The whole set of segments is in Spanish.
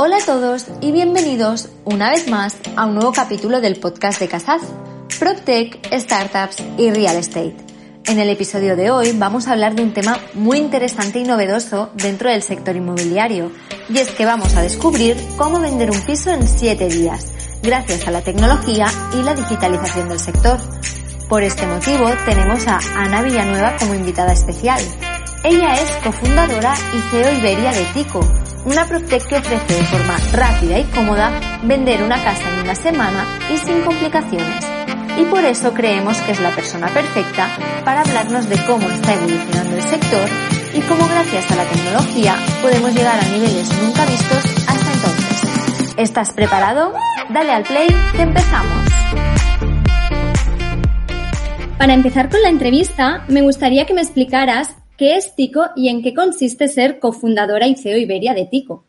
Hola a todos y bienvenidos una vez más a un nuevo capítulo del podcast de Casaz, PropTech, Startups y Real Estate. En el episodio de hoy vamos a hablar de un tema muy interesante y novedoso dentro del sector inmobiliario, y es que vamos a descubrir cómo vender un piso en 7 días, gracias a la tecnología y la digitalización del sector. Por este motivo tenemos a Ana Villanueva como invitada especial. Ella es cofundadora y CEO Iberia de Tico, una PropTech que ofrece de forma rápida y cómoda vender una casa en una semana y sin complicaciones. Y por eso creemos que es la persona perfecta para hablarnos de cómo está evolucionando el sector y cómo gracias a la tecnología podemos llegar a niveles nunca vistos hasta entonces. ¿Estás preparado? Dale al play que empezamos. Para empezar con la entrevista, me gustaría que me explicaras ¿Qué es Tico y en qué consiste ser cofundadora y CEO Iberia de Tico?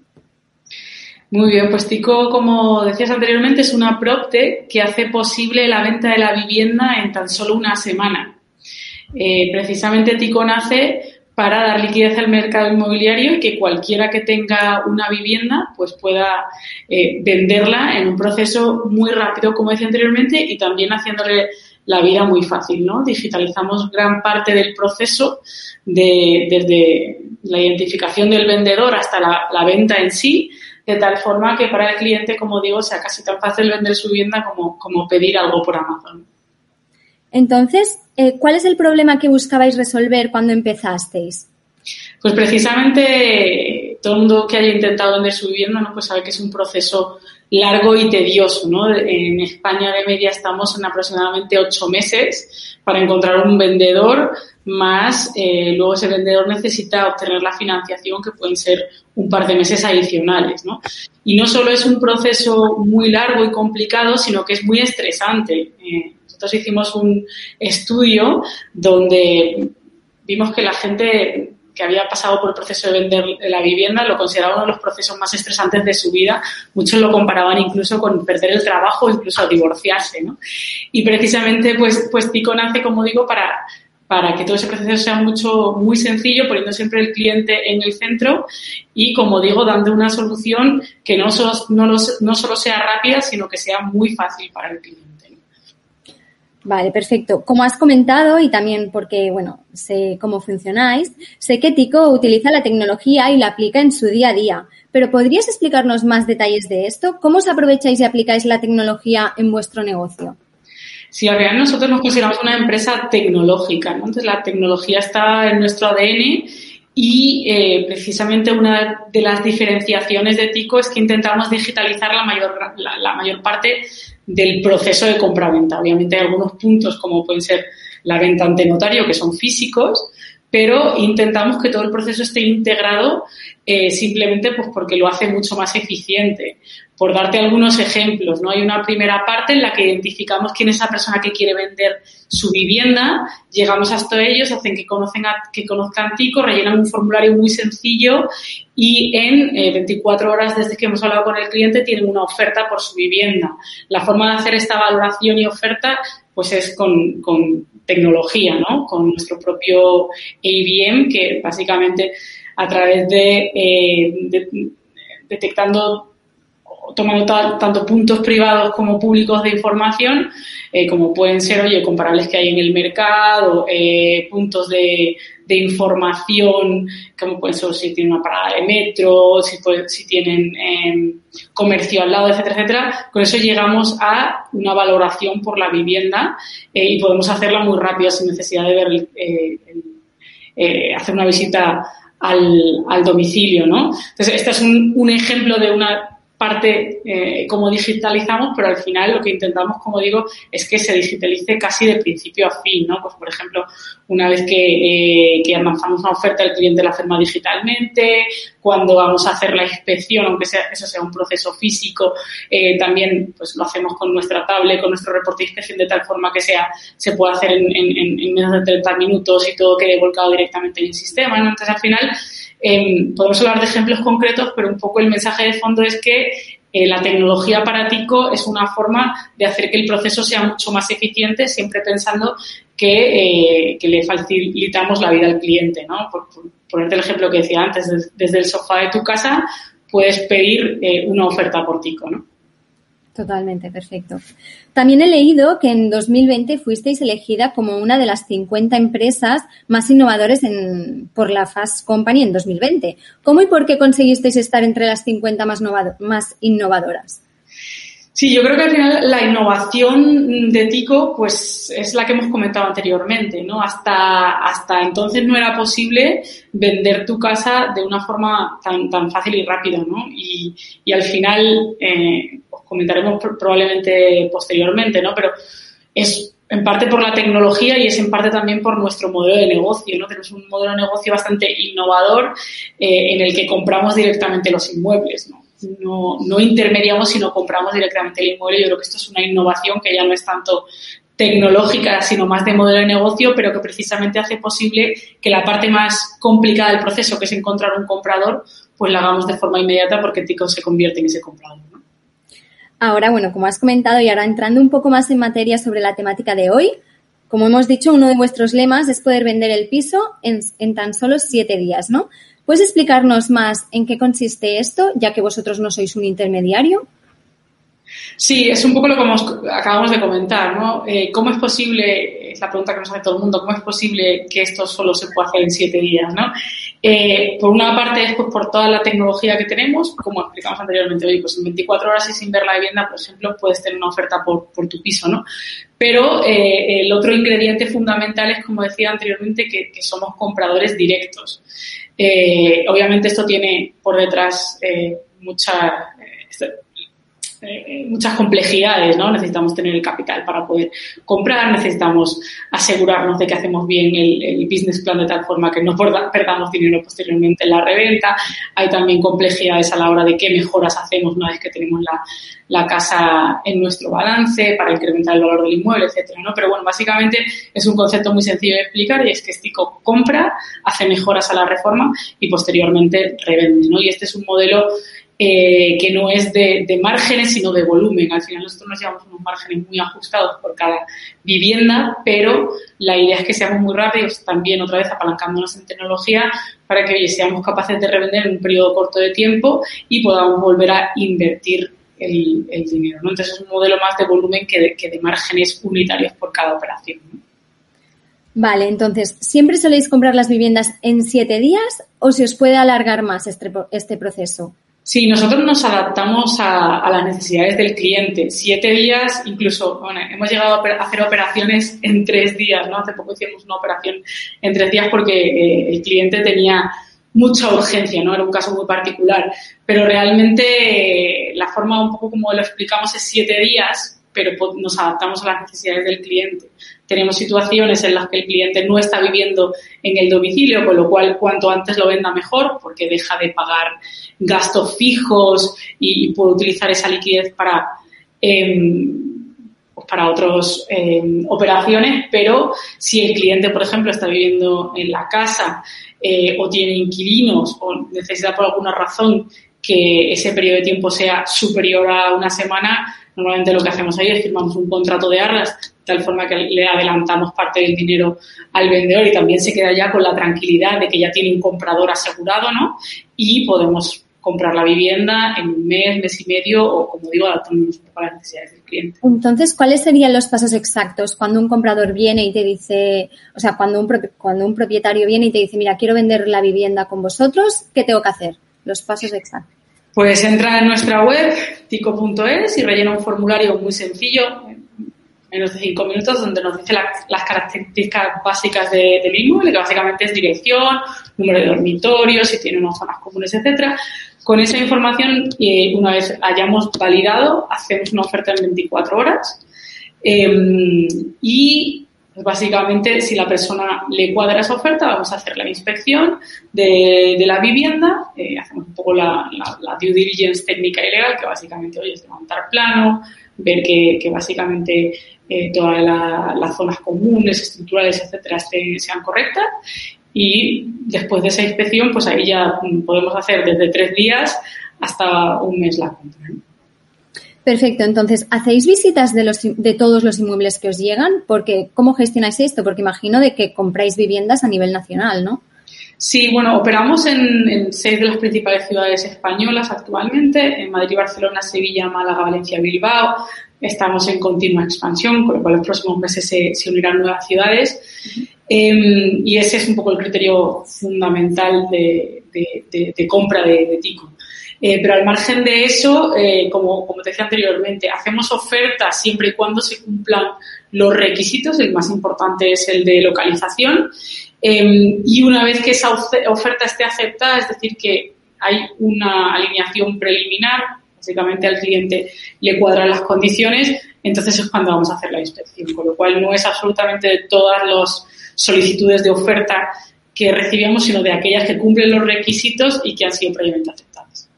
Muy bien, pues Tico, como decías anteriormente, es una PropTech que hace posible la venta de la vivienda en tan solo una semana. Eh, precisamente Tico nace para dar liquidez al mercado inmobiliario y que cualquiera que tenga una vivienda pues pueda eh, venderla en un proceso muy rápido, como decía anteriormente, y también haciéndole la vida muy fácil, ¿no? Digitalizamos gran parte del proceso de, desde la identificación del vendedor hasta la, venta en sí, de tal forma que para el cliente, como digo, sea casi tan fácil vender su vivienda como, como pedir algo por Amazon. Entonces, eh, ¿cuál es el problema que buscabais resolver cuando empezasteis? Pues precisamente todo el mundo que haya intentado vender su vivienda ¿no? pues sabe que es un proceso largo y tedioso. ¿no? En España de media estamos en aproximadamente ocho meses para encontrar un vendedor, más eh, luego ese vendedor necesita obtener la financiación que pueden ser un par de meses adicionales. ¿no? Y no solo es un proceso muy largo y complicado, sino que es muy estresante. Eh, nosotros hicimos un estudio donde vimos que la gente que había pasado por el proceso de vender la vivienda lo consideraba uno de los procesos más estresantes de su vida. Muchos lo comparaban incluso con perder el trabajo o incluso divorciarse, ¿no? Y precisamente, pues, pues Tico nace, como digo, para, para que todo ese proceso sea mucho, muy sencillo, poniendo siempre el cliente en el centro y, como digo, dando una solución que no solo, no, no solo sea rápida, sino que sea muy fácil para el cliente. Vale, perfecto. Como has comentado y también porque, bueno, sé cómo funcionáis, sé que Tico utiliza la tecnología y la aplica en su día a día. Pero ¿podrías explicarnos más detalles de esto? ¿Cómo os aprovecháis y aplicáis la tecnología en vuestro negocio? Sí, al final nosotros nos consideramos una empresa tecnológica, ¿no? Entonces la tecnología está en nuestro ADN y eh, precisamente una de las diferenciaciones de Tico es que intentamos digitalizar la mayor, la, mayor parte del proceso de compra-venta. Obviamente hay algunos puntos como pueden ser la venta ante notario que son físicos, pero intentamos que todo el proceso esté integrado eh, simplemente pues porque lo hace mucho más eficiente. Por darte algunos ejemplos, ¿no? Hay una primera parte en la que identificamos quién es esa persona que quiere vender su vivienda, llegamos hasta ellos, hacen que, conocen que conozcan Tico, rellenan un formulario muy sencillo y en 24 eh, horas desde que hemos hablado con el cliente tienen una oferta por su vivienda. La forma de hacer esta valoración y oferta pues es con, con tecnología, ¿no? Con nuestro propio ABM que básicamente a través de, eh, detectando tomando tanto puntos privados como públicos de información, eh, como pueden ser, oye, comparables que hay en el mercado, eh, puntos de, información, como pueden ser si tienen una parada de metro, si, tienen em, comercio al lado, etcétera, etcétera. Con eso llegamos a una valoración por la vivienda y podemos hacerla muy rápida sin necesidad de ver hacer una visita al, domicilio, ¿no? Entonces, este es un ejemplo de una parte eh, cómo digitalizamos, pero al final lo que intentamos, como digo, es que se digitalice casi de principio a fin, ¿no? Pues, por ejemplo, una vez que, eh, que avanzamos una oferta, el cliente la firma digitalmente, cuando vamos a hacer la inspección, aunque sea, eso sea un proceso físico, eh, también pues lo hacemos con nuestra tablet, con nuestro reporte de inspección, de tal forma que sea, se pueda hacer en, en, en menos de 30 minutos y todo quede volcado directamente en el sistema, ¿no? Entonces, al final, Em, podemos hablar de ejemplos concretos, pero un poco el mensaje de fondo es que eh, la tecnología para Tico es una forma de hacer que el proceso sea mucho más eficiente, siempre pensando que, eh, le facilitamos la vida al cliente. ¿no? Por, ponerte el ejemplo que decía antes, desde, el sofá de tu casa puedes pedir eh, una oferta por Tico, ¿no? Totalmente, perfecto. También he leído que en 2020 fuisteis elegida como una de las 50 empresas más innovadoras en, por la Fast Company en 2020. ¿Cómo y por qué conseguisteis estar entre las 50 más, innovadoras? Sí, yo creo que al final la innovación de Tico pues es la que hemos comentado anteriormente, ¿no? Hasta, hasta entonces no era posible vender tu casa de una forma tan, tan fácil y rápida, ¿no? Y, y al final, eh, comentaremos probablemente posteriormente, ¿no? Pero es en parte por la tecnología y es en parte también por nuestro modelo de negocio, ¿no? Tenemos un modelo de negocio bastante innovador eh, en el que compramos directamente los inmuebles, ¿no? no, no intermediamos, sino compramos directamente el inmueble. Yo creo que esto es una innovación que ya no es tanto tecnológica, sino más de modelo de negocio, pero que precisamente hace posible que la parte más complicada del proceso, que es encontrar un comprador, pues la hagamos de forma inmediata porque Tico se convierte en ese comprador. Ahora, bueno, como has comentado y ahora entrando un poco más en materia sobre la temática de hoy, como hemos dicho, uno de vuestros lemas es poder vender el piso en, tan solo siete días, ¿no? ¿Puedes explicarnos más en qué consiste esto, ya que vosotros no sois un intermediario? Sí, es un poco lo que acabamos de comentar, ¿no? Eh, ¿Cómo es posible, es la pregunta que nos hace todo el mundo, cómo es posible que esto solo se pueda hacer en siete días, ¿no? Eh, por una parte es pues, por toda la tecnología que tenemos, como explicamos anteriormente, oye, pues en 24 horas y sin ver la vivienda, por ejemplo, puedes tener una oferta por, por tu piso, ¿no? Pero eh, el otro ingrediente fundamental es, como decía anteriormente, que, que somos compradores directos. Obviamente esto tiene por detrás mucha, eh, muchas complejidades, ¿no? Necesitamos tener el capital para poder comprar, necesitamos asegurarnos de que hacemos bien el, business plan de tal forma que no perdamos dinero posteriormente en la reventa. Hay también complejidades a la hora de qué mejoras hacemos una vez que tenemos la, casa en nuestro balance para incrementar el valor del inmueble, etcétera, ¿no? Pero bueno, básicamente es un concepto muy sencillo de explicar y es que Stico compra, hace mejoras a la reforma y posteriormente revende, ¿no? Y este es un modelo eh, que no es de, márgenes, sino de volumen. Al final nosotros nos llevamos unos márgenes muy ajustados por cada vivienda, pero la idea es que seamos muy rápidos, también otra vez apalancándonos en tecnología, para que seamos capaces de revender en un periodo corto de tiempo y podamos volver a invertir el, dinero. Entonces es un modelo más de volumen que de, que de márgenes unitarios por cada operación. Vale, entonces, ¿siempre soléis comprar las viviendas en siete días o se os puede alargar más este, este proceso? Sí, nosotros nos adaptamos a, las necesidades del cliente. Siete días, incluso, bueno, hemos llegado a hacer operaciones en tres días, ¿no? Hace poco hicimos una operación en tres días porque eh, el cliente tenía mucha urgencia, ¿no? Era un caso muy particular. Pero realmente eh, la forma un poco como lo explicamos es siete días, pero nos adaptamos a las necesidades del cliente. Tenemos situaciones en las que el cliente no está viviendo en el domicilio, con lo cual cuanto antes lo venda mejor, porque deja de pagar gastos fijos y, puede utilizar esa liquidez para pues para otras em, operaciones, pero si el cliente, por ejemplo, está viviendo en la casa eh, o tiene inquilinos o necesita por alguna razón que ese periodo de tiempo sea superior a una semana, normalmente lo que hacemos ahí es firmamos un contrato de arras, de tal forma que le adelantamos parte del dinero al vendedor y también se queda ya con la tranquilidad de que ya tiene un comprador asegurado, ¿no? Y podemos comprar la vivienda en un mes, mes y medio o, como digo, adaptándonos a las necesidades del cliente. Entonces, ¿cuáles serían los pasos exactos cuando un comprador viene y te dice, o sea, cuando un, cuando un propietario viene y te dice, mira, quiero vender la vivienda con vosotros, ¿qué tengo que hacer? Los pasos exactos. Pues entra en nuestra web, tico.es, y rellena un formulario muy sencillo, menos de cinco minutos, donde nos dice las características básicas de, del inmueble, que básicamente es dirección, número de dormitorios, si tiene unas zonas comunes, etcétera. Con esa información, eh, una vez hayamos validado, hacemos una oferta en 24 horas. Em, y pues, básicamente, si la persona le cuadra esa oferta, vamos a hacer la inspección de, la vivienda, eh, hacemos un poco la, due diligence técnica y legal, que básicamente hoy es levantar plano, ver que, que básicamente eh, todas las zonas comunes, estructurales, etcétera, sean correctas. Y después de esa inspección, pues ahí ya podemos hacer desde tres días hasta un mes la compra. Perfecto. Entonces, ¿hacéis visitas de, los, de todos los inmuebles que os llegan? Porque, ¿cómo gestionáis esto? Porque imagino de que compráis viviendas a nivel nacional, ¿no? Sí, bueno, operamos en, seis de las principales ciudades españolas actualmente, en Madrid, Barcelona, Sevilla, Málaga, Valencia, Bilbao. Estamos en continua expansión, con lo cual los próximos meses se, unirán nuevas ciudades. Em, y ese es un poco el criterio fundamental de, compra de, Tico. Eh, pero al margen de eso, eh, como, te decía anteriormente, hacemos ofertas siempre y cuando se cumplan los requisitos. El más importante es el de localización Em, y una vez que esa oferta esté aceptada, es decir, que hay una alineación preliminar, básicamente al cliente le cuadran las condiciones, entonces es cuando vamos a hacer la inspección, con lo cual no es absolutamente de todas las solicitudes de oferta que recibimos, sino de aquellas que cumplen los requisitos y que han sido previamente aceptadas.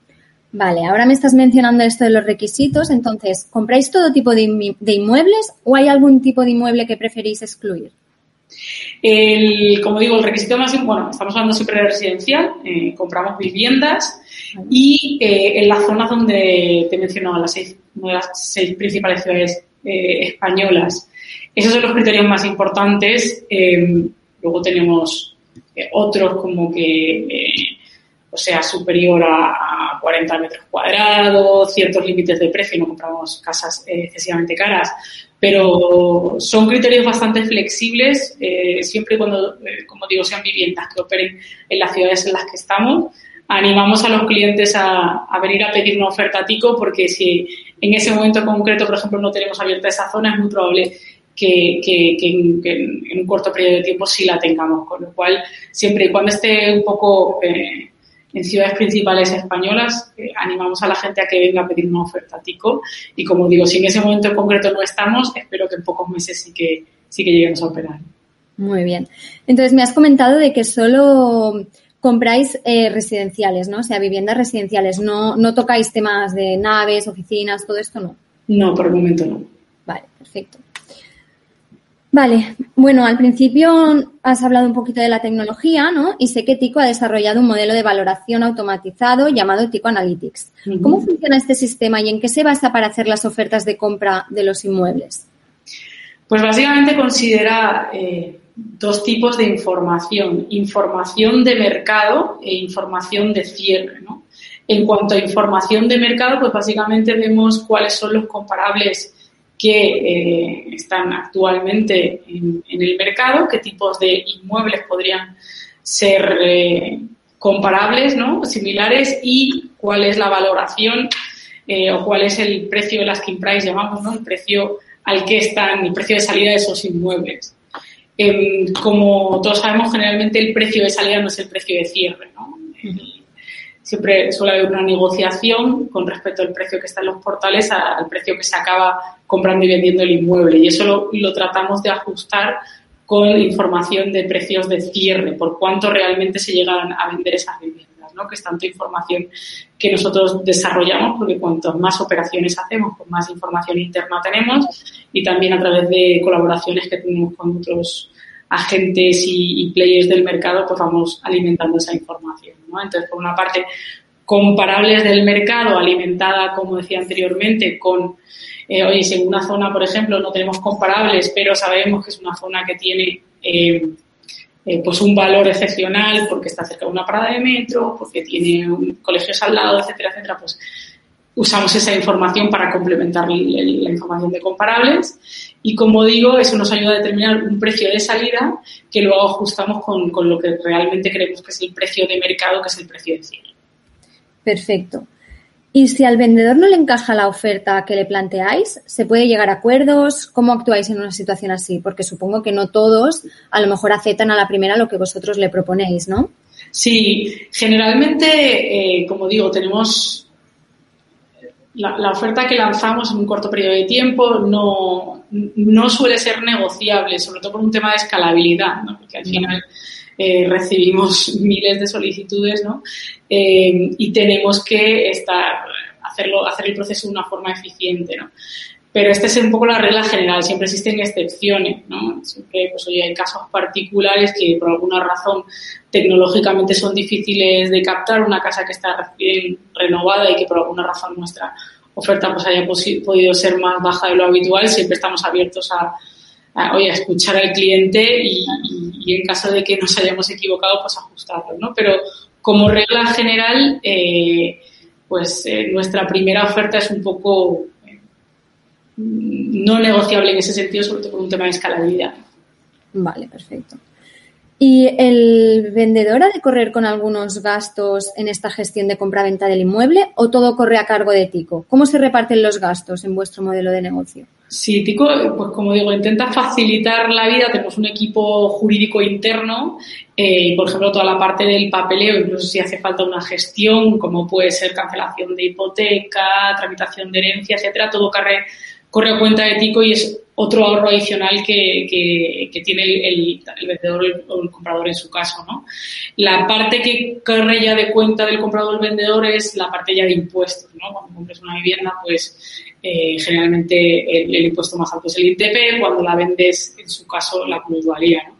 Vale, ahora me estás mencionando esto de los requisitos, entonces, ¿compráis todo tipo de inmuebles o hay algún tipo de inmueble que preferís excluir? El, como digo, el requisito más, bueno, estamos hablando siempre de residencial, eh, compramos viviendas y eh, en las zonas donde te he mencionado, las seis, las seis principales ciudades eh, españolas. Esos son los criterios más importantes. luego tenemos otros como que o sea superior a, 40 metros cuadrados, ciertos límites de precio, no compramos casas excesivamente caras, pero son criterios bastante flexibles, eh, siempre y cuando, eh, como digo, sean viviendas que operen en las ciudades en las que estamos. Animamos a los clientes a, venir a pedir una oferta TICO porque si en ese momento concreto, por ejemplo, no tenemos abierta esa zona, es muy probable que, en, un corto periodo de tiempo sí la tengamos. Con lo cual, siempre y cuando esté un poco eh, en ciudades principales españolas, eh, animamos a la gente a que venga a pedir una oferta TICO y como digo, si en ese momento en concreto no estamos, espero que en pocos meses sí que, sí que lleguemos a operar. Muy bien. Entonces, me has comentado de que solo compráis eh, residenciales, ¿no? O sea, viviendas residenciales. No, no tocáis temas de naves, oficinas, todo esto, ¿no? No, por el momento no. Vale, perfecto. Vale, bueno, al principio has hablado un poquito de la tecnología, ¿no? Y sé que Tico ha desarrollado un modelo de valoración automatizado llamado Tico Analytics. ¿Cómo funciona este sistema y en qué se basa para hacer las ofertas de compra de los inmuebles? Pues básicamente considera eh, dos tipos de información, información de mercado e información de cierre, ¿no? En cuanto a información de mercado, pues básicamente vemos cuáles son los comparables que eh, están actualmente en, el mercado, qué tipos de inmuebles podrían ser eh, comparables, ¿no? similares y cuál es la valoración eh, o cuál es el precio de las asking price, llamamos, ¿no? el precio al que están, el precio de salida de esos inmuebles. Em, como todos sabemos, generalmente el precio de salida no es el precio de cierre. ¿no? Siempre suele haber una negociación con respecto al precio que está en los portales al precio que se acaba comprando y vendiendo el inmueble. Y eso lo, tratamos de ajustar con información de precios de cierre, por cuánto realmente se llegan a vender esas viviendas, ¿no? que es tanta información que nosotros desarrollamos, porque cuanto más operaciones hacemos, pues más información interna tenemos y también a través de colaboraciones que tenemos con otros agentes y, players del mercado, pues vamos alimentando esa información. ¿no? Entonces, por una parte, comparables del mercado, alimentada, como decía anteriormente, con, eh, oye, si en una zona, por ejemplo, no tenemos comparables, pero sabemos que es una zona que tiene eh, eh, pues un valor excepcional porque está cerca de una parada de metro, porque tiene colegios al lado, etcétera, etcétera, pues usamos esa información para complementar la información de comparables y como digo, eso nos ayuda a determinar un precio de salida que luego ajustamos con, con lo que realmente creemos que es el precio de mercado, que es el precio de cierre. Perfecto. Y si al vendedor no le encaja la oferta que le planteáis, ¿se puede llegar a acuerdos? ¿Cómo actuáis en una situación así? Porque supongo que no todos a lo mejor aceptan a la primera lo que vosotros le proponéis, ¿no? Sí, generalmente, eh, como digo, tenemos la, oferta que lanzamos en un corto periodo de tiempo no, no suele ser negociable, sobre todo por un tema de escalabilidad, ¿no? porque al final eh, recibimos miles de solicitudes ¿no? Eh, y tenemos que estar, hacerlo, hacer el proceso de una forma eficiente. ¿no? Pero esta es un poco la regla general, siempre existen excepciones, ¿no? Siempre, pues oye, hay casos particulares que por alguna razón tecnológicamente son difíciles de captar, una casa que está recién renovada y que por alguna razón nuestra oferta pues haya podido ser más baja de lo habitual, siempre estamos abiertos a, a, oye, escuchar al cliente y, en caso de que nos hayamos equivocado, pues ajustarlo, ¿no? Pero como regla general, eh, pues eh, nuestra primera oferta es un poco eh, no negociable en ese sentido, sobre todo por un tema de escalabilidad. Vale, perfecto. ¿Y el vendedor ha de correr con algunos gastos en esta gestión de compra-venta del inmueble o todo corre a cargo de Tico? ¿Cómo se reparten los gastos en vuestro modelo de negocio? Sí, Tico, pues como digo, intenta facilitar la vida. Tenemos un equipo jurídico interno eh, y, por ejemplo, toda la parte del papeleo, incluso si hace falta una gestión, como puede ser cancelación de hipoteca, tramitación de herencia, etcétera, todo corre, corre a cuenta de Tico y es otro ahorro adicional que, tiene el, vendedor o el comprador en su caso. ¿no? La parte que corre ya de cuenta del comprador o el vendedor es la parte ya de impuestos. ¿no? Cuando compras una vivienda, pues eh, generalmente el, impuesto más alto es el ITP, cuando la vendes, en su caso, la plusvalía. ¿no?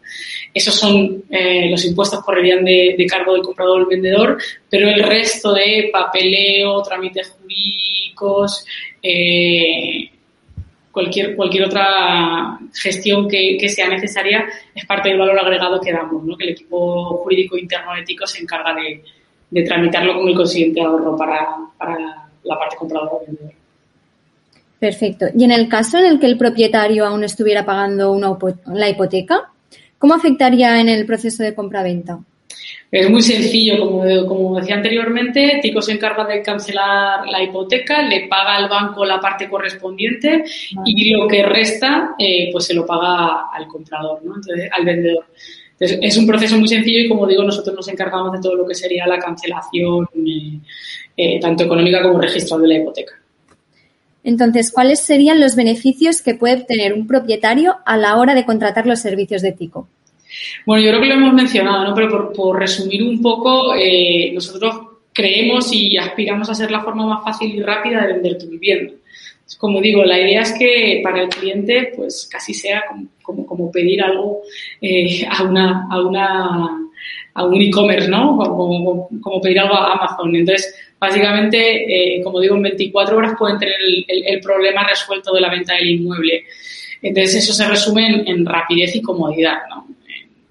Esos son eh, los impuestos correrían de, de cargo del comprador o el vendedor, pero el resto de papeleo, trámites jurídicos, eh, cualquier, cualquier otra gestión que, sea necesaria es parte del valor agregado que damos, ¿no? que el equipo jurídico interno ético se encarga de, tramitarlo con el consiguiente ahorro para, la parte compradora o vendedor. Perfecto. Y en el caso en el que el propietario aún estuviera pagando una, la hipoteca, ¿cómo afectaría en el proceso de compra-venta? Es muy sencillo, como, como decía anteriormente, Tico se encarga de cancelar la hipoteca, le paga al banco la parte correspondiente y lo que resta eh, pues se lo paga al comprador, ¿no? Entonces, al vendedor. Entonces, es un proceso muy sencillo y como digo, nosotros nos encargamos de todo lo que sería la cancelación, eh, eh, tanto económica como registral de la hipoteca. Entonces, ¿cuáles serían los beneficios que puede obtener un propietario a la hora de contratar los servicios de Tico? Bueno, yo creo que lo hemos mencionado, ¿no? Pero por, resumir un poco, eh, nosotros creemos y aspiramos a ser la forma más fácil y rápida de vender tu vivienda. Como digo, la idea es que para el cliente, pues casi sea como, pedir algo eh, a una, a una, a un e-commerce, ¿no? Como, pedir algo a Amazon. Entonces, básicamente, eh, como digo, en 24 horas pueden tener el, el, problema resuelto de la venta del inmueble. Entonces, eso se resume en, en rapidez y comodidad, ¿no?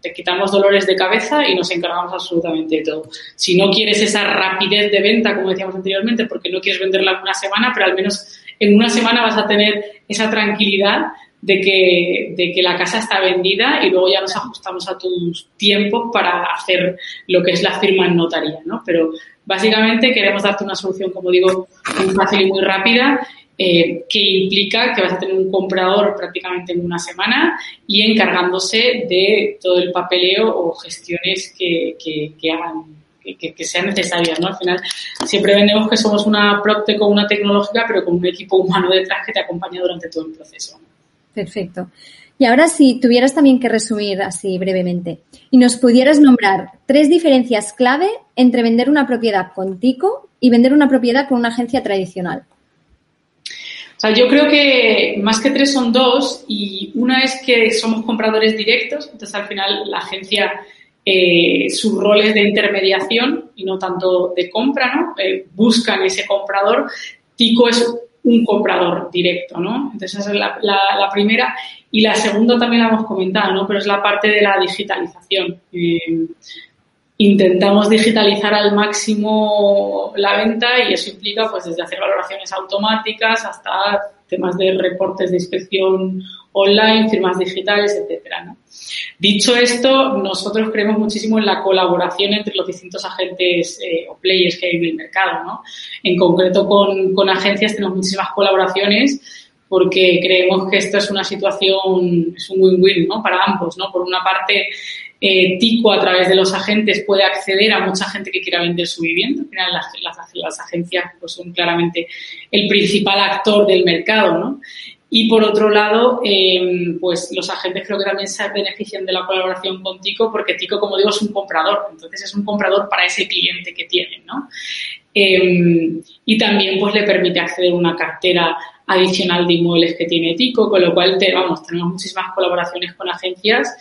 Te quitamos dolores de cabeza y nos encargamos absolutamente de todo. Si no quieres esa rapidez de venta, como decíamos anteriormente, porque no quieres venderla en una semana, pero al menos en una semana vas a tener esa tranquilidad de que, de que la casa está vendida y luego ya nos ajustamos a tus tiempos para hacer lo que es la firma en notaría, ¿no? Pero básicamente queremos darte una solución, como digo, muy fácil y muy rápida eh, que implica que vas a tener un comprador prácticamente en una semana y encargándose de todo el papeleo o gestiones que, hagan que, sean necesarias, ¿no? Al final siempre vendemos que somos una Procte con una tecnológica, pero con un equipo humano detrás que te acompaña durante todo el proceso. Perfecto. Y ahora si tuvieras también que resumir así brevemente y nos pudieras nombrar tres diferencias clave entre vender una propiedad con Tico y vender una propiedad con una agencia tradicional. Sea, yo creo que más que tres son dos y una es que somos compradores directos, entonces al final la agencia eh, sus roles de intermediación y no tanto de compra, ¿no? Eh, buscan ese comprador. Tico es un comprador directo, ¿no? Entonces esa es la, la, primera. Y la segunda también la hemos comentado, ¿no? Pero es la parte de la digitalización. Eh, intentamos digitalizar al máximo la venta y eso implica pues desde hacer valoraciones automáticas hasta temas de reportes de inspección online, firmas digitales, etcétera. Dicho esto, nosotros creemos muchísimo en la colaboración entre los distintos agentes eh, o players que hay en el mercado. ¿no? En concreto con, con agencias tenemos muchísimas colaboraciones porque creemos que esto es una situación, es un win-win ¿no? para ambos. ¿no? Por una parte, eh, Tico a través de los agentes puede acceder a mucha gente que quiera vender su vivienda. Las, agencias pues, son claramente el principal actor del mercado, ¿no? Y por otro lado, em, pues los agentes creo que también se benefician de la colaboración con Tico porque Tico, como digo, es un comprador. Entonces es un comprador para ese cliente que tienen, ¿no? Em, y también pues le permite acceder a una cartera adicional de inmuebles que tiene Tico, con lo cual tenemos muchísimas colaboraciones con agencias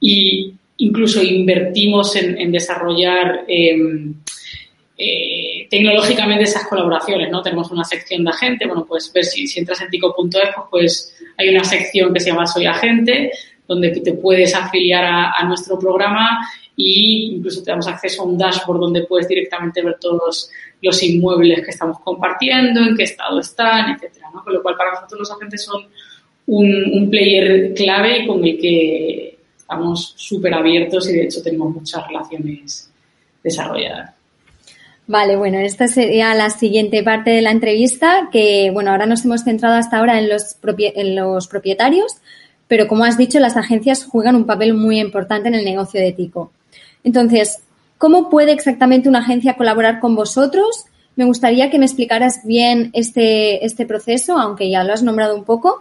y, incluso invertimos en, desarrollar em, eh, tecnológicamente esas colaboraciones, ¿no? Tenemos una sección de agente, bueno, pues ver si, si entras en tico.es, pues, pues hay una sección que se llama Soy Agente, donde te puedes afiliar a, nuestro programa y incluso te damos acceso a un dashboard donde puedes directamente ver todos los inmuebles que estamos compartiendo, en qué estado están, etcétera, ¿no? Con lo cual para nosotros los agentes son un, player clave con el que estamos súper abiertos y de hecho tenemos muchas relaciones desarrolladas. Vale, bueno, esta sería la siguiente parte de la entrevista, que bueno, ahora nos hemos centrado hasta ahora en los, en los propietarios, pero como has dicho, las agencias juegan un papel muy importante en el negocio de Tico. Entonces, ¿cómo puede exactamente una agencia colaborar con vosotros? Me gustaría que me explicaras bien este, este proceso, aunque ya lo has nombrado un poco,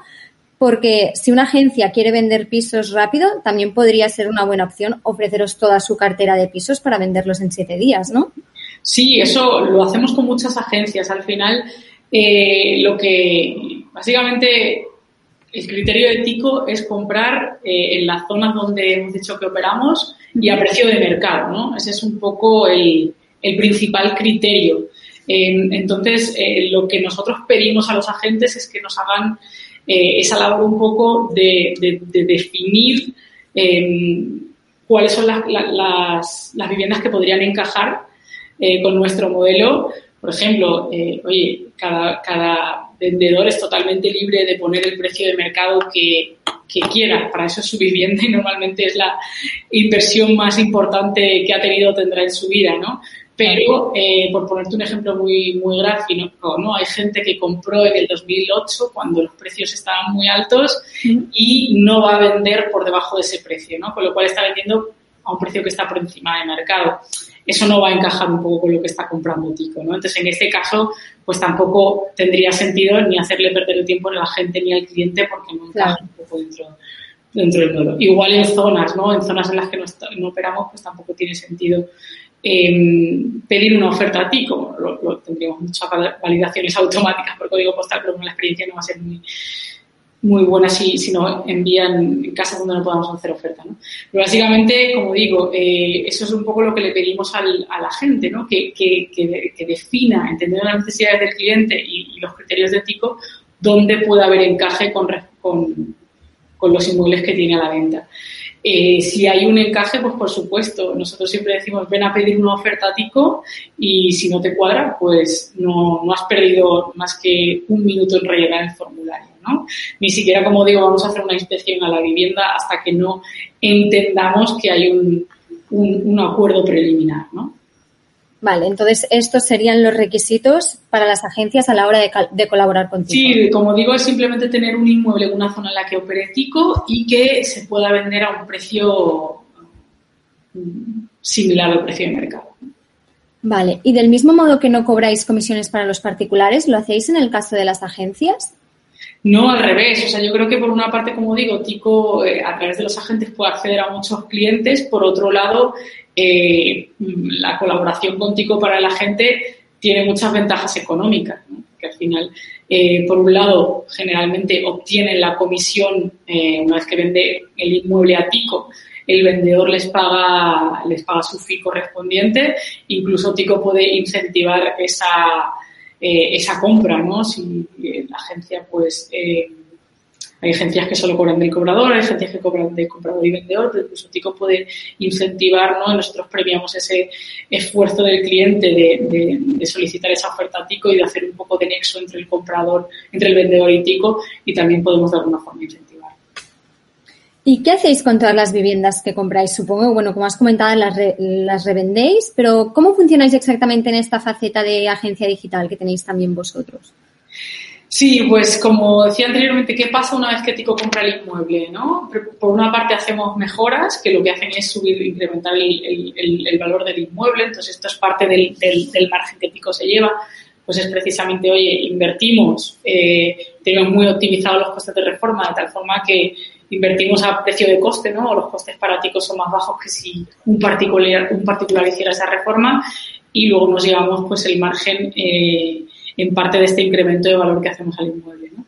porque si una agencia quiere vender pisos rápido, también podría ser una buena opción ofreceros toda su cartera de pisos para venderlos en siete días, ¿no? Sí, eso lo hacemos con muchas agencias. Al final, eh, lo que básicamente el criterio ético es comprar eh, en las zonas donde hemos dicho que operamos y a precio de mercado, ¿no? Ese es un poco el, principal criterio. Em, entonces, eh, lo que nosotros pedimos a los agentes es que nos hagan eh, esa labor un poco de, definir em, cuáles son las, viviendas que podrían encajar eh, con nuestro modelo. Por ejemplo, eh, oye, cada, vendedor es totalmente libre de poner el precio de mercado que, que quiera. Para eso es su vivienda y normalmente es la inversión más importante que ha tenido o tendrá en su vida, ¿no? Pero, eh, por ponerte un ejemplo muy, muy gráfico, ¿no? Hay gente que compró en el 2008 cuando los precios estaban muy altos y no va a vender por debajo de ese precio, ¿no? Con lo cual está vendiendo a un precio que está por encima de mercado. Eso no va a encajar un poco con lo que está comprando Tico, ¿no? Entonces, en este caso, pues tampoco tendría sentido ni hacerle perder el tiempo a la gente ni al cliente porque no encaja un poco dentro, dentro del modelo. Igual en zonas, ¿no? En zonas en las que no, no operamos, pues tampoco tiene sentido Em, pedir una oferta a ti, como lo, tendríamos muchas validaciones automáticas por código postal, pero la experiencia no va a ser muy, muy buena si, si no envían en casa donde no podamos hacer oferta. ¿no? Pero básicamente, como digo, eh, eso es un poco lo que le pedimos al, a la gente, ¿no? que, que, que, defina, entendiendo las necesidades del cliente y, los criterios de TICO, dónde puede haber encaje con, con, con los inmuebles que tiene a la venta. Eh, si hay un encaje, pues por supuesto, nosotros siempre decimos ven a pedir una oferta a Tico y si no te cuadra, pues no, no has perdido más que un minuto en rellenar el formulario, ¿no? Ni siquiera, como digo, vamos a hacer una inspección a la vivienda hasta que no entendamos que hay un, un, un acuerdo preliminar, ¿no? Vale, entonces estos serían los requisitos para las agencias a la hora de, colaborar contigo. Sí, como digo, es simplemente tener un inmueble en una zona en la que opere Tico y que se pueda vender a un precio mm, similar al precio de mercado. Vale, y del mismo modo que no cobráis comisiones para los particulares, ¿lo hacéis en el caso de las agencias? No, al revés. O sea, yo creo que por una parte, como digo, Tico eh, a través de los agentes puede acceder a muchos clientes. Por otro lado, eh, la colaboración con Tico para la gente tiene muchas ventajas económicas, que al final, eh, por un lado, generalmente obtienen la comisión una vez que vende el inmueble a Tico, el vendedor les paga, les paga su fee correspondiente, incluso Tico puede incentivar esa eh, esa compra, ¿no? Si eh, la agencia, pues, eh, hay agencias que solo cobran del cobrador, hay agencias que cobran de comprador y vendedor, pero incluso Tico puede incentivar, ¿no? Nosotros premiamos ese esfuerzo del cliente de, solicitar esa oferta a Tico y de hacer un poco de nexo entre el comprador, entre el vendedor y Tico y también podemos de alguna forma incentivar ¿Y qué hacéis con todas las viviendas que compráis? Supongo, bueno, como has comentado, las revendéis, pero ¿cómo funcionáis exactamente en esta faceta de agencia digital que tenéis también vosotros? Sí, pues como decía anteriormente, ¿qué pasa una vez que Tico compra el inmueble? ¿no? Por una parte hacemos mejoras que lo que hacen es subir, incrementar el, valor del inmueble, entonces esto es parte del, del, margen que Tico se lleva, pues es precisamente, oye, invertimos, eh, tenemos muy optimizados los costes de reforma de tal forma que invertimos a precio de coste, ¿no? O los costes paráticos son más bajos que si un particular, un particular hiciera esa reforma y luego nos llevamos pues el margen eh, en parte de este incremento de valor que hacemos al inmueble, ¿no?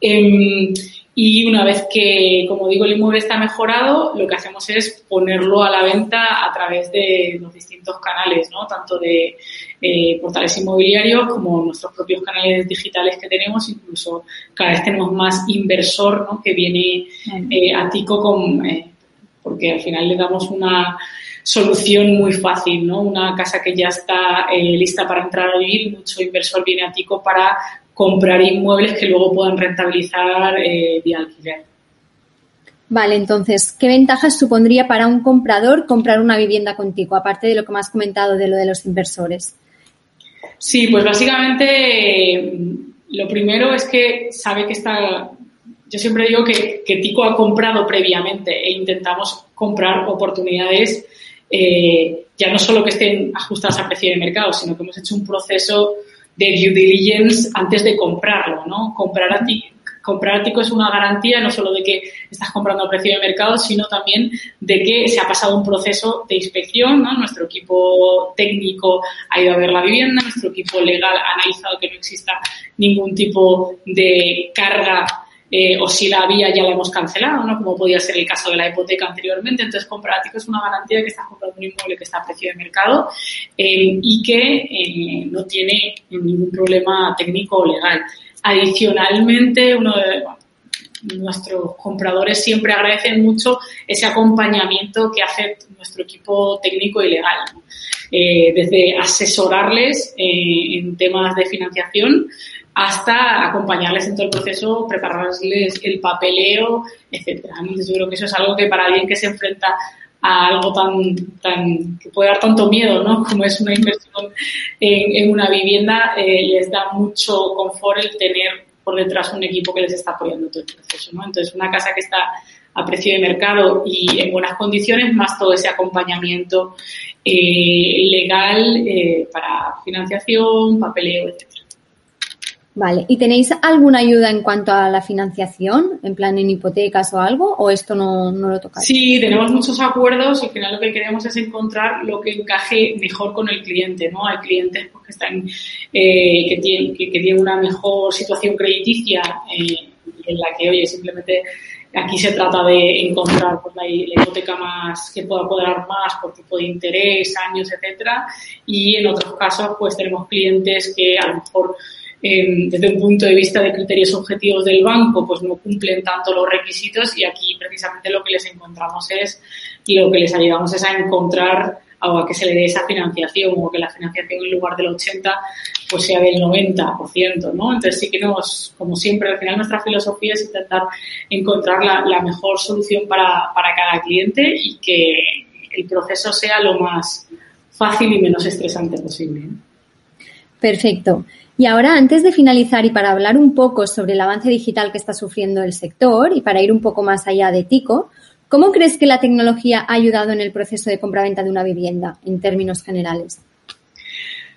Em, y una vez que, como digo, el inmueble está mejorado, lo que hacemos es ponerlo a la venta a través de los distintos canales, ¿no? Tanto de eh, portales inmobiliarios como nuestros propios canales digitales que tenemos, incluso cada vez tenemos más inversor ¿no? que viene eh, a Tico con, eh, porque al final le damos una solución muy fácil, ¿no? Una casa que ya está lista para entrar a vivir mucho inversor viene a Tico para comprar inmuebles que luego puedan rentabilizar vía alquiler. Vale, entonces, ¿qué ventajas supondría para un comprador comprar una vivienda contigo, aparte de lo que me has comentado de lo de los inversores? Sí, pues básicamente lo primero es que sabe que está. Yo siempre digo que, Tico ha comprado previamente e intentamos comprar oportunidades eh, ya no solo que estén ajustadas a precio de mercado, sino que hemos hecho un proceso de due diligence antes de comprarlo, ¿no? Comprar a ti comprar Tico es una garantía no solo de que estás comprando a precio de mercado, sino también de que se ha pasado un proceso de inspección. ¿no? Nuestro equipo técnico ha ido a ver la vivienda, nuestro equipo legal ha analizado que no exista ningún tipo de carga o si la había ya la hemos cancelado, ¿no? como podía ser el caso de la hipoteca anteriormente. Entonces, comprar Tico es una garantía que estás comprando un inmueble que está a precio de mercado eh, y que eh, no tiene ningún problema técnico o legal. Adicionalmente, uno de nuestros compradores siempre agradecen mucho ese acompañamiento que hace nuestro equipo técnico y legal. Eh, desde asesorarles eh, en temas de financiación hasta acompañarles en todo el proceso, prepararles el papeleo, etcétera. Entonces, yo creo que eso es algo que para alguien que se enfrenta a algo tan, tan que puede dar tanto miedo, ¿no? Como es una inversión en, una vivienda, eh, les da mucho confort el tener por detrás un equipo que les está apoyando todo el proceso, ¿no? Entonces, una casa que está a precio de mercado y en buenas condiciones, más todo ese acompañamiento eh, legal eh, para financiación, papeleo, etc. Vale, ¿y tenéis alguna ayuda en cuanto a la financiación, en plan en hipotecas o algo, o esto no, no lo tocáis? Sí, tenemos muchos acuerdos y al final lo que queremos es encontrar lo que encaje mejor con el cliente, ¿no? Hay clientes pues, que están, eh, que, tienen, que, tienen una mejor situación crediticia eh, en la que, oye, simplemente aquí se trata de encontrar pues, la, hipoteca más que pueda apoderar más por tipo de interés, años, etcétera, y en otros casos pues tenemos clientes que a lo mejor desde un punto de vista de criterios objetivos del banco, pues no cumplen tanto los requisitos y aquí precisamente lo que les encontramos es, y lo que les ayudamos es a encontrar o a que se le dé esa financiación o que la financiación en lugar del 80 pues sea del 90%, ¿no? Entonces sí que nos, como siempre, al final nuestra filosofía es intentar encontrar la, mejor solución para, para cada cliente y que el proceso sea lo más fácil y menos estresante posible. Perfecto. Y ahora, antes de finalizar y para hablar un poco sobre el avance digital que está sufriendo el sector y para ir un poco más allá de Tico, ¿cómo crees que la tecnología ha ayudado en el proceso de compraventa de una vivienda en términos generales?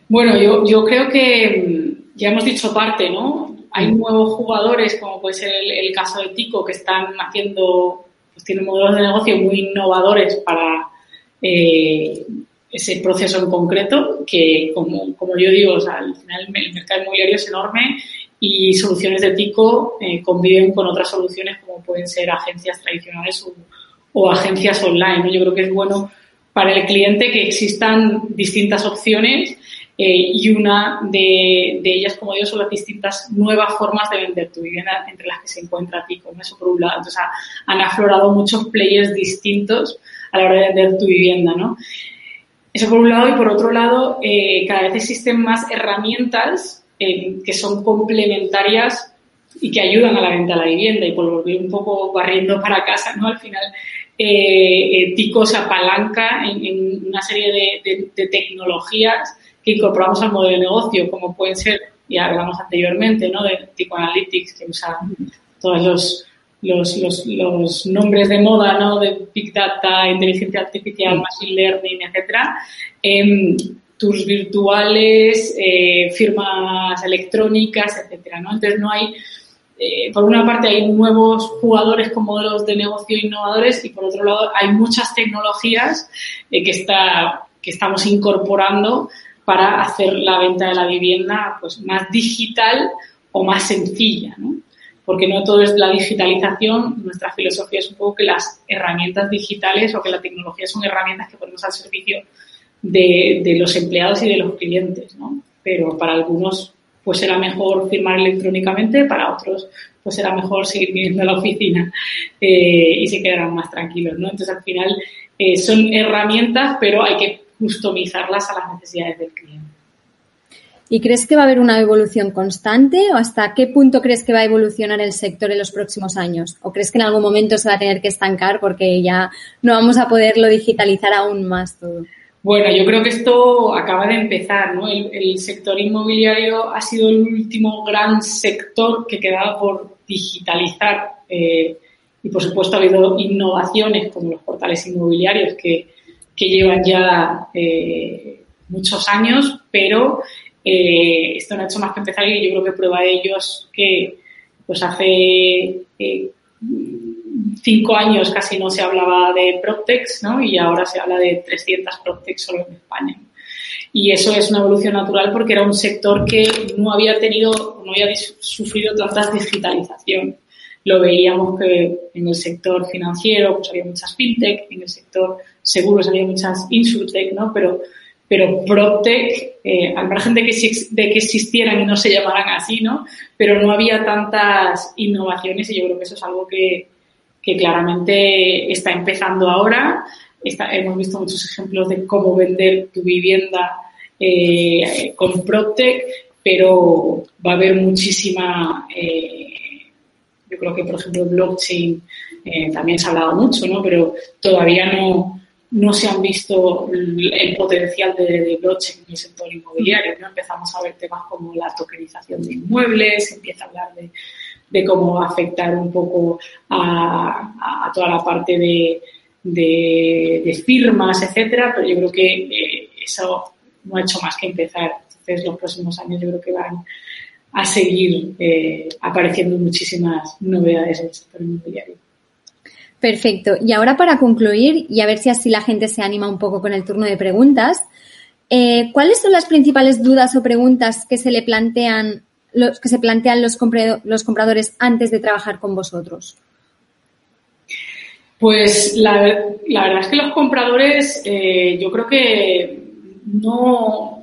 Bueno, yo, yo creo que mm, ya hemos dicho parte, ¿no? Hay nuevos jugadores, como puede ser el, caso de Tico, que están haciendo, pues tienen modelos de negocio muy innovadores para eh, ese proceso en concreto, que como, como yo digo, o sea, al final el mercado inmobiliario es enorme y soluciones de TICO eh, conviven con otras soluciones como pueden ser agencias tradicionales o, agencias online. Yo creo que es bueno para el cliente que existan distintas opciones eh, y una de, ellas, como digo, son las distintas nuevas formas de vender tu vivienda entre las que se encuentra TICO. Eso por un lado. Entonces, han aflorado muchos players distintos a la hora de vender tu vivienda, ¿no? Eso por un lado y por otro lado, eh, cada vez existen más herramientas eh, que son complementarias y que ayudan a la venta de la vivienda y por volver un poco barriendo para casa, ¿no? Al final, eh, Tico se apalanca en, una serie de, de, tecnologías que incorporamos al modelo de negocio, como pueden ser, ya hablamos anteriormente, ¿no? De Tico Analytics, que usa todos los los, los, los, nombres de moda, ¿no? De Big Data, inteligencia artificial, machine learning, etcétera, eh, tours virtuales, eh, firmas electrónicas, etcétera, ¿no? Entonces no hay, eh, por una parte hay nuevos jugadores con modelos de negocio innovadores y por otro lado hay muchas tecnologías eh, que está, que estamos incorporando para hacer la venta de la vivienda pues más digital o más sencilla, ¿no? porque no todo es la digitalización. Nuestra filosofía es un poco que las herramientas digitales o que la tecnología son herramientas que ponemos al servicio de, de, los empleados y de los clientes, ¿no? Pero para algunos pues será mejor firmar electrónicamente, para otros pues será mejor seguir viniendo a la oficina eh, y se quedarán más tranquilos, ¿no? Entonces al final eh, son herramientas, pero hay que customizarlas a las necesidades del cliente. ¿Y crees que va a haber una evolución constante o hasta qué punto crees que va a evolucionar el sector en los próximos años? ¿O crees que en algún momento se va a tener que estancar porque ya no vamos a poderlo digitalizar aún más todo? Bueno, yo creo que esto acaba de empezar, ¿no? El, sector inmobiliario ha sido el último gran sector que quedaba por digitalizar eh, y, por supuesto, ha habido innovaciones como los portales inmobiliarios que, que llevan ya eh, muchos años, pero eh, esto no ha hecho más que empezar y yo creo que prueba de ello es que pues hace eh, cinco años casi no se hablaba de Proptex, ¿no? Y ahora se habla de 300 Proptex solo en España. Y eso es una evolución natural porque era un sector que no había tenido, no había sufrido tanta digitalización. Lo veíamos que en el sector financiero pues había muchas fintech, en el sector seguros había muchas insurtech, ¿no? Pero pero PropTech, eh, al margen de que, de que existieran y no se llamaran así, ¿no? Pero no había tantas innovaciones y yo creo que eso es algo que, que claramente está empezando ahora. hemos visto muchos ejemplos de cómo vender tu vivienda eh, con PropTech, pero va a haber muchísima, eh, yo creo que por ejemplo blockchain también se ha hablado mucho, ¿no? Pero todavía no, no se han visto el potencial de, blockchain en el sector inmobiliario. ¿no? Empezamos a ver temas como la tokenización de inmuebles, empieza a hablar de, cómo va a afectar un poco a, toda la parte de, de, firmas, etcétera, pero yo creo que eh, eso no ha hecho más que empezar. Entonces, los próximos años yo creo que van a seguir eh, apareciendo muchísimas novedades en el sector inmobiliario. Perfecto. Y ahora para concluir, y a ver si así la gente se anima un poco con el turno de preguntas, eh, ¿cuáles son las principales dudas o preguntas que se le plantean los que se plantean los, compradores antes de trabajar con vosotros? Pues la, verdad es que los compradores, eh, yo creo que no,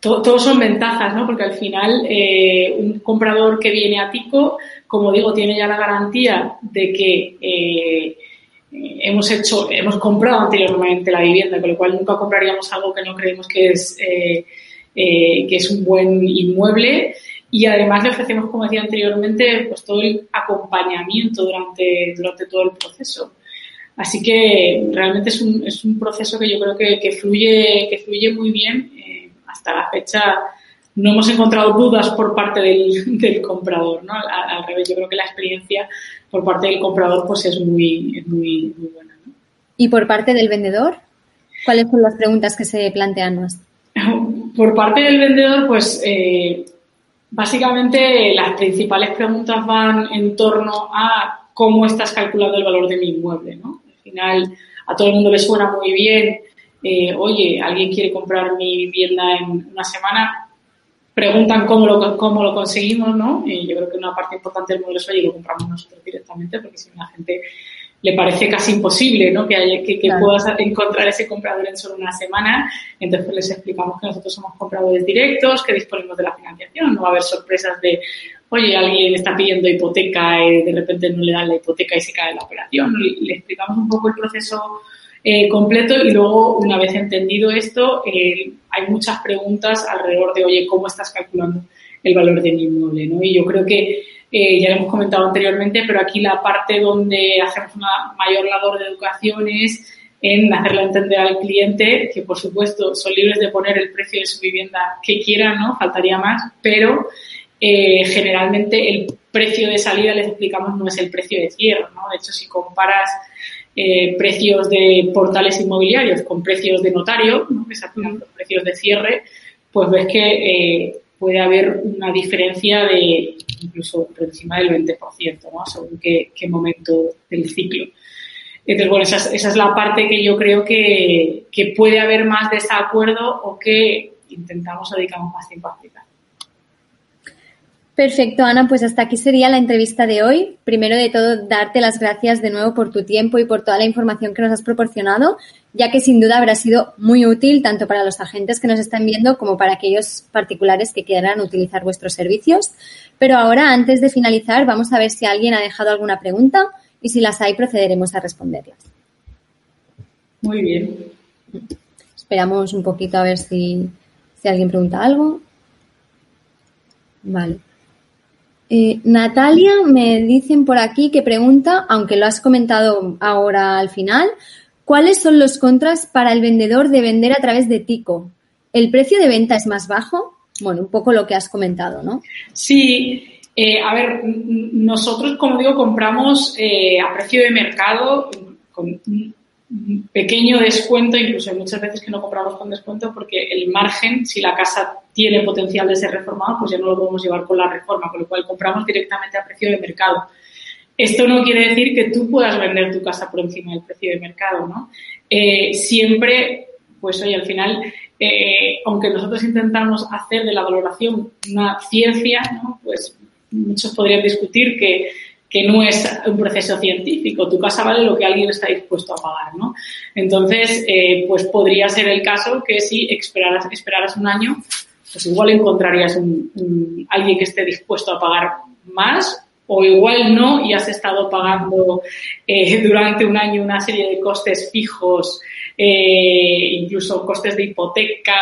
todos son ventajas, ¿no? Porque al final eh, un comprador que viene a Tico como digo, tiene ya la garantía de que eh, hemos hecho, hemos comprado anteriormente la vivienda, con lo cual nunca compraríamos algo que no creemos que es, eh, que es un buen inmueble. Y además le ofrecemos, como decía anteriormente, pues todo el acompañamiento durante, durante todo el proceso. Así que realmente es un, es un proceso que yo creo que, que fluye, que fluye muy bien. Hasta la fecha no hemos encontrado dudas por parte del, comprador, ¿no? Al, revés, yo creo que la experiencia por parte del comprador pues es muy, muy, buena. ¿Y por parte del vendedor? ¿Cuáles son las preguntas que se plantean más? Por parte del vendedor, pues eh, básicamente las principales preguntas van en torno a cómo estás calculando el valor de mi inmueble, ¿no? Al final, a todo el mundo le suena muy bien, eh, oye, alguien quiere comprar mi vivienda en una semana, preguntan cómo lo, cómo lo conseguimos, ¿no? Y yo creo que una parte importante del modelo es, oye, lo compramos nosotros directamente, porque si no la gente le parece casi imposible, ¿no? Que, haya, que, puedas encontrar ese comprador en solo una semana. Entonces les explicamos que nosotros somos compradores directos, que disponemos de la financiación, no va a haber sorpresas de, oye, alguien está pidiendo hipoteca y de repente no le dan la hipoteca y se cae la operación. Le explicamos un poco el proceso eh, completo y luego, una vez entendido esto, eh, hay muchas preguntas alrededor de, oye, ¿cómo estás calculando el valor de mi inmueble? ¿no? Y yo creo que eh, ya lo hemos comentado anteriormente, pero aquí la parte donde hacemos una mayor labor de educación es en hacerle entender al cliente que, por supuesto, son libres de poner el precio de su vivienda que quieran, ¿no? Faltaría más, pero generalmente el precio de salida, les explicamos, no es el precio de cierre, ¿no? De hecho, si comparas eh, precios de portales inmobiliarios con precios de notario, ¿no? que se aplican los precios de cierre, pues ves que eh, puede haber una diferencia de incluso por encima del 20%, ¿no? según qué, momento del ciclo. Entonces, bueno, esa es, la parte que yo creo que, que puede haber más desacuerdo o que intentamos o dedicamos más tiempo a explicar. Perfecto, Ana, pues hasta aquí sería la entrevista de hoy. Primero de todo, darte las gracias de nuevo por tu tiempo y por toda la información que nos has proporcionado, ya que sin duda habrá sido muy útil tanto para los agentes que nos están viendo como para aquellos particulares que quieran utilizar vuestros servicios. Pero ahora, antes de finalizar, vamos a ver si alguien ha dejado alguna pregunta y si las hay, procederemos a responderlas. Muy bien. Esperamos un poquito a ver si, si alguien pregunta algo. Vale. Eh, Natalia, me dicen por aquí que pregunta, aunque lo has comentado ahora al final, ¿cuáles son los contras para el vendedor de vender a través de Tico? ¿El precio de venta es más bajo? Bueno, un poco lo que has comentado, ¿no? Sí, eh, a ver, nosotros, como digo, compramos eh, a precio de mercado con pequeño descuento, incluso muchas veces que no compramos con descuento porque el margen, si la casa tiene potencial de ser reformada, pues ya no lo podemos llevar con la reforma, con lo cual compramos directamente a precio de mercado. Esto no quiere decir que tú puedas vender tu casa por encima del precio de mercado, ¿no? Eh, siempre, pues oye, al final, eh, aunque nosotros intentamos hacer de la valoración una ciencia, ¿no? Pues muchos podrían discutir que que no es un proceso científico. Tu casa vale lo que alguien está dispuesto a pagar, ¿no? Entonces, eh, pues podría ser el caso que si esperaras, esperaras un año, pues igual encontrarías un, alguien que esté dispuesto a pagar más o igual no y has estado pagando eh, durante un año una serie de costes fijos, eh, incluso costes de hipoteca,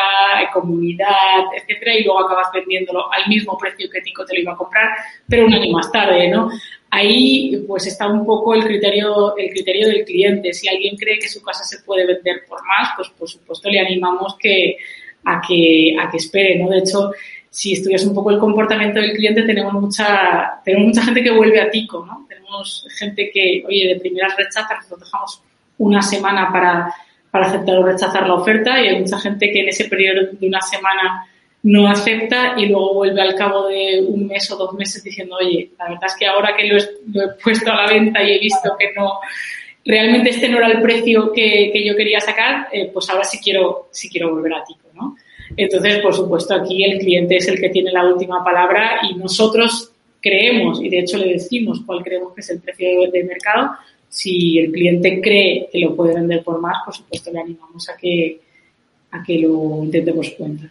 comunidad, etcétera, y luego acabas vendiéndolo al mismo precio que Tico te lo iba a comprar, pero un año más tarde, ¿no? Ahí pues está un poco el criterio, el criterio del cliente. Si alguien cree que su casa se puede vender por más, pues por supuesto le animamos que, a, que, a que espere, ¿no? De hecho, si estudias un poco el comportamiento del cliente, tenemos mucha, tenemos mucha gente que vuelve a Tico, ¿no? Tenemos gente que, oye, de primeras rechaza, nosotros dejamos una semana para, para aceptar o rechazar la oferta y hay mucha gente que en ese periodo de una semana no acepta y luego vuelve al cabo de un mes o dos meses diciendo, oye, la verdad es que ahora que lo he, puesto a la venta y he visto que no, realmente este no era el precio que, yo quería sacar, eh, pues ahora sí quiero, sí quiero volver a Tico, ¿no? Entonces, por supuesto, aquí el cliente es el que tiene la última palabra y nosotros creemos, y de hecho le decimos cuál creemos que es el precio de, mercado, si el cliente cree que lo puede vender por más, por supuesto le animamos a que, a que lo intente por su cuenta.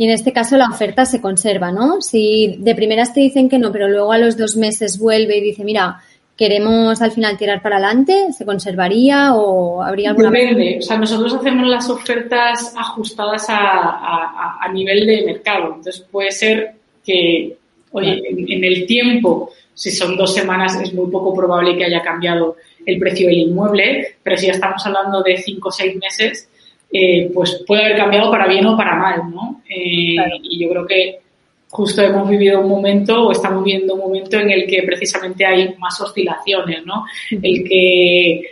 Y en este caso la oferta se conserva, ¿no? Si de primeras te dicen que no, pero luego a los dos meses vuelve y dice, mira, queremos al final tirar para adelante, ¿se conservaría o habría alguna... Depende. O sea, nosotros hacemos las ofertas ajustadas a, nivel de mercado. Entonces puede ser que, oye, en, el tiempo, si son dos semanas, es muy poco probable que haya cambiado el precio del inmueble, pero si ya estamos hablando de cinco o seis meses, eh, pues puede haber cambiado para bien o para mal, ¿no? Eh, y yo creo que justo hemos vivido un momento o estamos viviendo un momento en el que precisamente hay más oscilaciones, ¿no? El que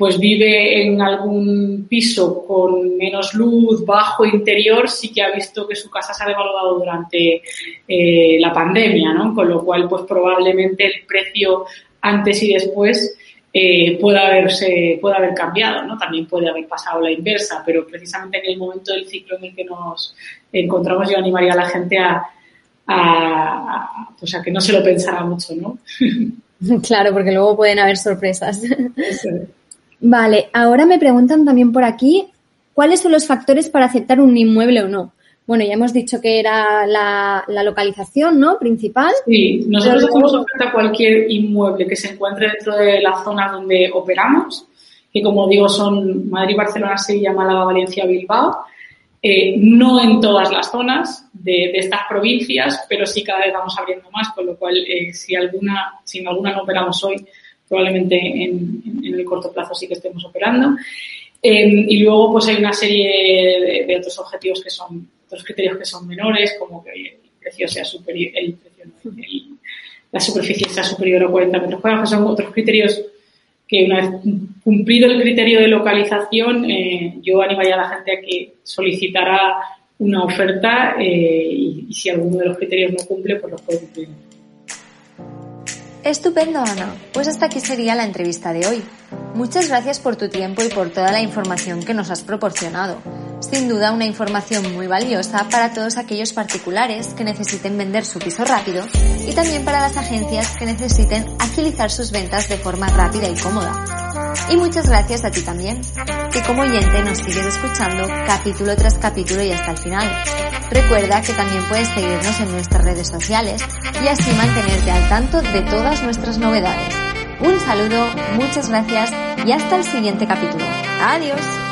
pues vive en algún piso con menos luz, bajo interior, sí que ha visto que su casa se ha devaluado durante eh, la pandemia, ¿no? Con lo cual, pues probablemente el precio antes y después eh, puede haberse, puede haber cambiado, ¿no? También puede haber pasado la inversa, pero precisamente en el momento del ciclo en el que nos encontramos yo animaría a la gente a, a, pues a que no se lo pensara mucho, ¿no? Claro, porque luego pueden haber sorpresas. Vale, ahora me preguntan también por aquí, ¿cuáles son los factores para aceptar un inmueble o no? Bueno, ya hemos dicho que era la, localización, ¿no? Principal. Sí, nosotros hacemos oferta a cualquier inmueble que se encuentre dentro de la zona donde operamos, que como digo son Madrid, Barcelona, Sevilla, Málaga, Valencia, Bilbao. Eh, no en todas las zonas de, estas provincias, pero sí cada vez vamos abriendo más, con lo cual eh, si alguna, si en alguna no operamos hoy, probablemente en, el corto plazo sí que estemos operando. Eh, y luego pues hay una serie de otros objetivos que son otros criterios que son menores, como que el precio sea superior, el precio, la superficie sea superior a 40 metros cuadrados, que son otros criterios que una vez cumplido el criterio de localización, eh, yo animaría a la gente a que solicitara una oferta eh, y, y, si alguno de los criterios no cumple, pues los puede cumplir. Estupendo, Ana. Pues hasta aquí sería la entrevista de hoy. Muchas gracias por tu tiempo y por toda la información que nos has proporcionado. Sin duda una información muy valiosa para todos aquellos particulares que necesiten vender su piso rápido y también para las agencias que necesiten agilizar sus ventas de forma rápida y cómoda. Y muchas gracias a ti también, que como oyente nos sigues escuchando capítulo tras capítulo y hasta el final. Recuerda que también puedes seguirnos en nuestras redes sociales y así mantenerte al tanto de todas nuestras novedades. Un saludo, muchas gracias y hasta el siguiente capítulo. Adiós.